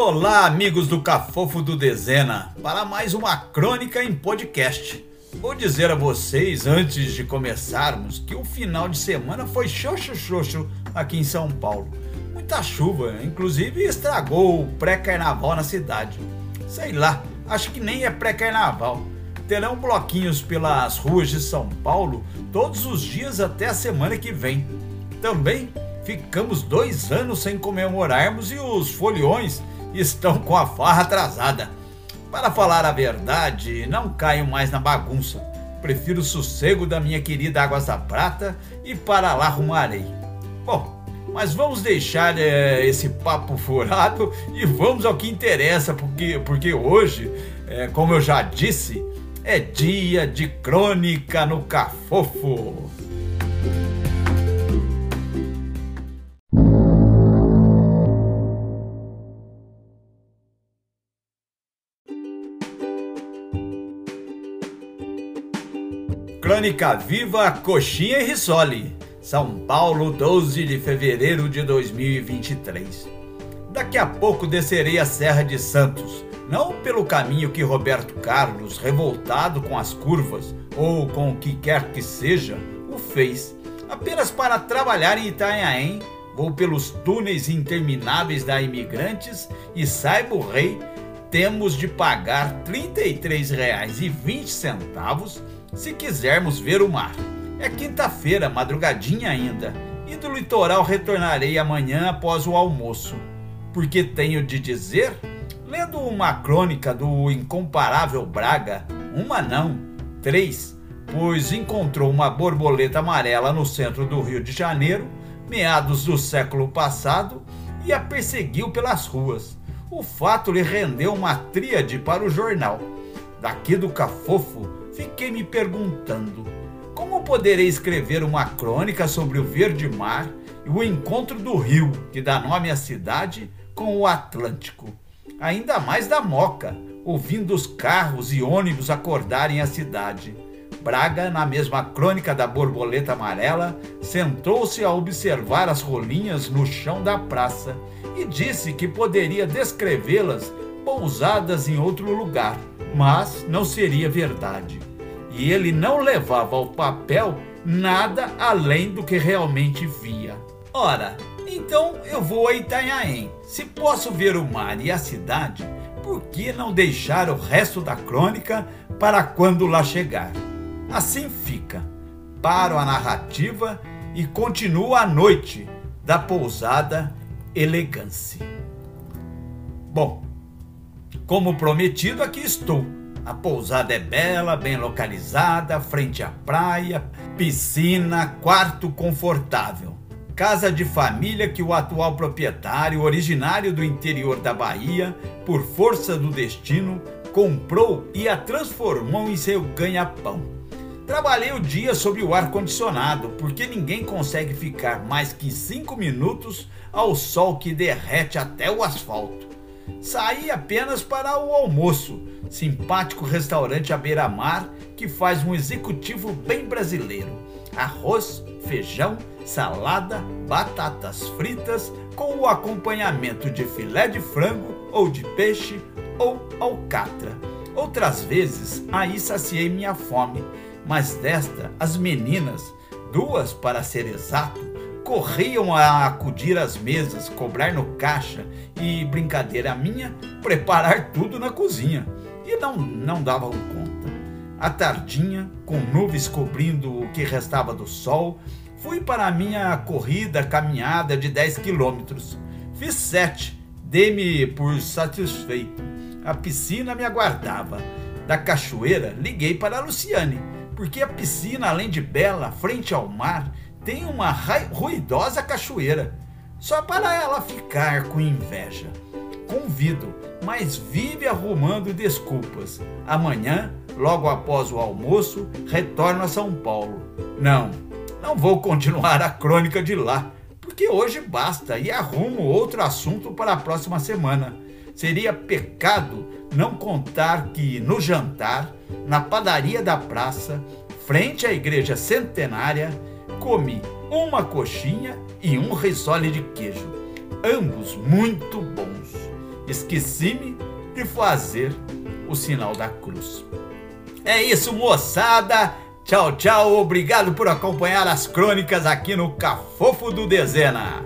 Olá, amigos do Cafofo do Dezena, para mais uma crônica em podcast. Vou dizer a vocês, antes de começarmos, que o final de semana foi xoxo xoxo aqui em São Paulo. Muita chuva, inclusive estragou o pré-carnaval na cidade. Sei lá, acho que nem é pré-carnaval. Terão bloquinhos pelas ruas de São Paulo todos os dias até a semana que vem. Também ficamos dois anos sem comemorarmos e os foliões estão com a farra atrasada. Para falar a verdade, não caio mais na bagunça. Prefiro o sossego da minha querida Águas da Prata e para lá rumarei. Bom, mas vamos deixar é, esse papo furado e vamos ao que interessa, porque, porque hoje, é, como eu já disse, é dia de crônica no Cafofo. Crônica Viva Coxinha e Risole, São Paulo, 12 de fevereiro de 2023. Daqui a pouco descerei a Serra de Santos, não pelo caminho que Roberto Carlos, revoltado com as curvas ou com o que quer que seja, o fez, apenas para trabalhar em Itanhaém. Vou pelos túneis intermináveis da Imigrantes e saiba o rei, temos de pagar R$ 33,20 se quisermos ver o mar. É quinta-feira, madrugadinha ainda, e do litoral retornarei amanhã após o almoço. Porque tenho de dizer, lendo uma crônica do incomparável Braga, uma não, três, pois encontrou uma borboleta amarela no centro do Rio de Janeiro, meados do século passado, e a perseguiu pelas ruas. O fato lhe rendeu uma tríade para o jornal. Daqui do Cafofo, fiquei me perguntando: como poderei escrever uma crônica sobre o verde mar e o encontro do rio, que dá nome à cidade, com o Atlântico? Ainda mais da Moca, ouvindo os carros e ônibus acordarem a cidade. Braga, na mesma crônica da borboleta amarela, sentou-se a observar as rolinhas no chão da praça e disse que poderia descrevê-las pousadas em outro lugar, mas não seria verdade e ele não levava ao papel nada além do que realmente via. Ora, então eu vou a Itanhaém. Se posso ver o mar e a cidade, por que não deixar o resto da crônica para quando lá chegar? Assim fica. Paro a narrativa e continuo a noite da pousada Elegância. Bom, como prometido, aqui estou a pousada é bela, bem localizada, frente à praia, piscina, quarto confortável. Casa de família que o atual proprietário, originário do interior da Bahia, por força do destino, comprou e a transformou em seu ganha-pão. Trabalhei o dia sob o ar-condicionado, porque ninguém consegue ficar mais que cinco minutos ao sol que derrete até o asfalto. Saí apenas para o almoço, simpático restaurante à beira-mar que faz um executivo bem brasileiro. Arroz, feijão, salada, batatas fritas com o acompanhamento de filé de frango ou de peixe ou alcatra. Outras vezes aí saciei minha fome, mas desta as meninas, duas para ser exato, corriam a acudir às mesas, cobrar no caixa e, brincadeira minha, preparar tudo na cozinha. E não, não davam conta. À tardinha, com nuvens cobrindo o que restava do sol, fui para a minha corrida, caminhada de 10 quilômetros. Fiz sete, dei-me por satisfeito. A piscina me aguardava. Da cachoeira, liguei para a Luciane, porque a piscina, além de bela, frente ao mar, tem uma ruidosa cachoeira, só para ela ficar com inveja. Convido, mas vive arrumando desculpas. Amanhã, logo após o almoço, retorno a São Paulo. Não, não vou continuar a crônica de lá, porque hoje basta e arrumo outro assunto para a próxima semana. Seria pecado não contar que no jantar, na padaria da praça, frente à igreja centenária, comi uma coxinha e um risole de queijo, ambos muito bons. esqueci-me de fazer o sinal da cruz. É isso, moçada. Tchau, tchau. Obrigado por acompanhar as crônicas aqui no Cafofo do Dezena.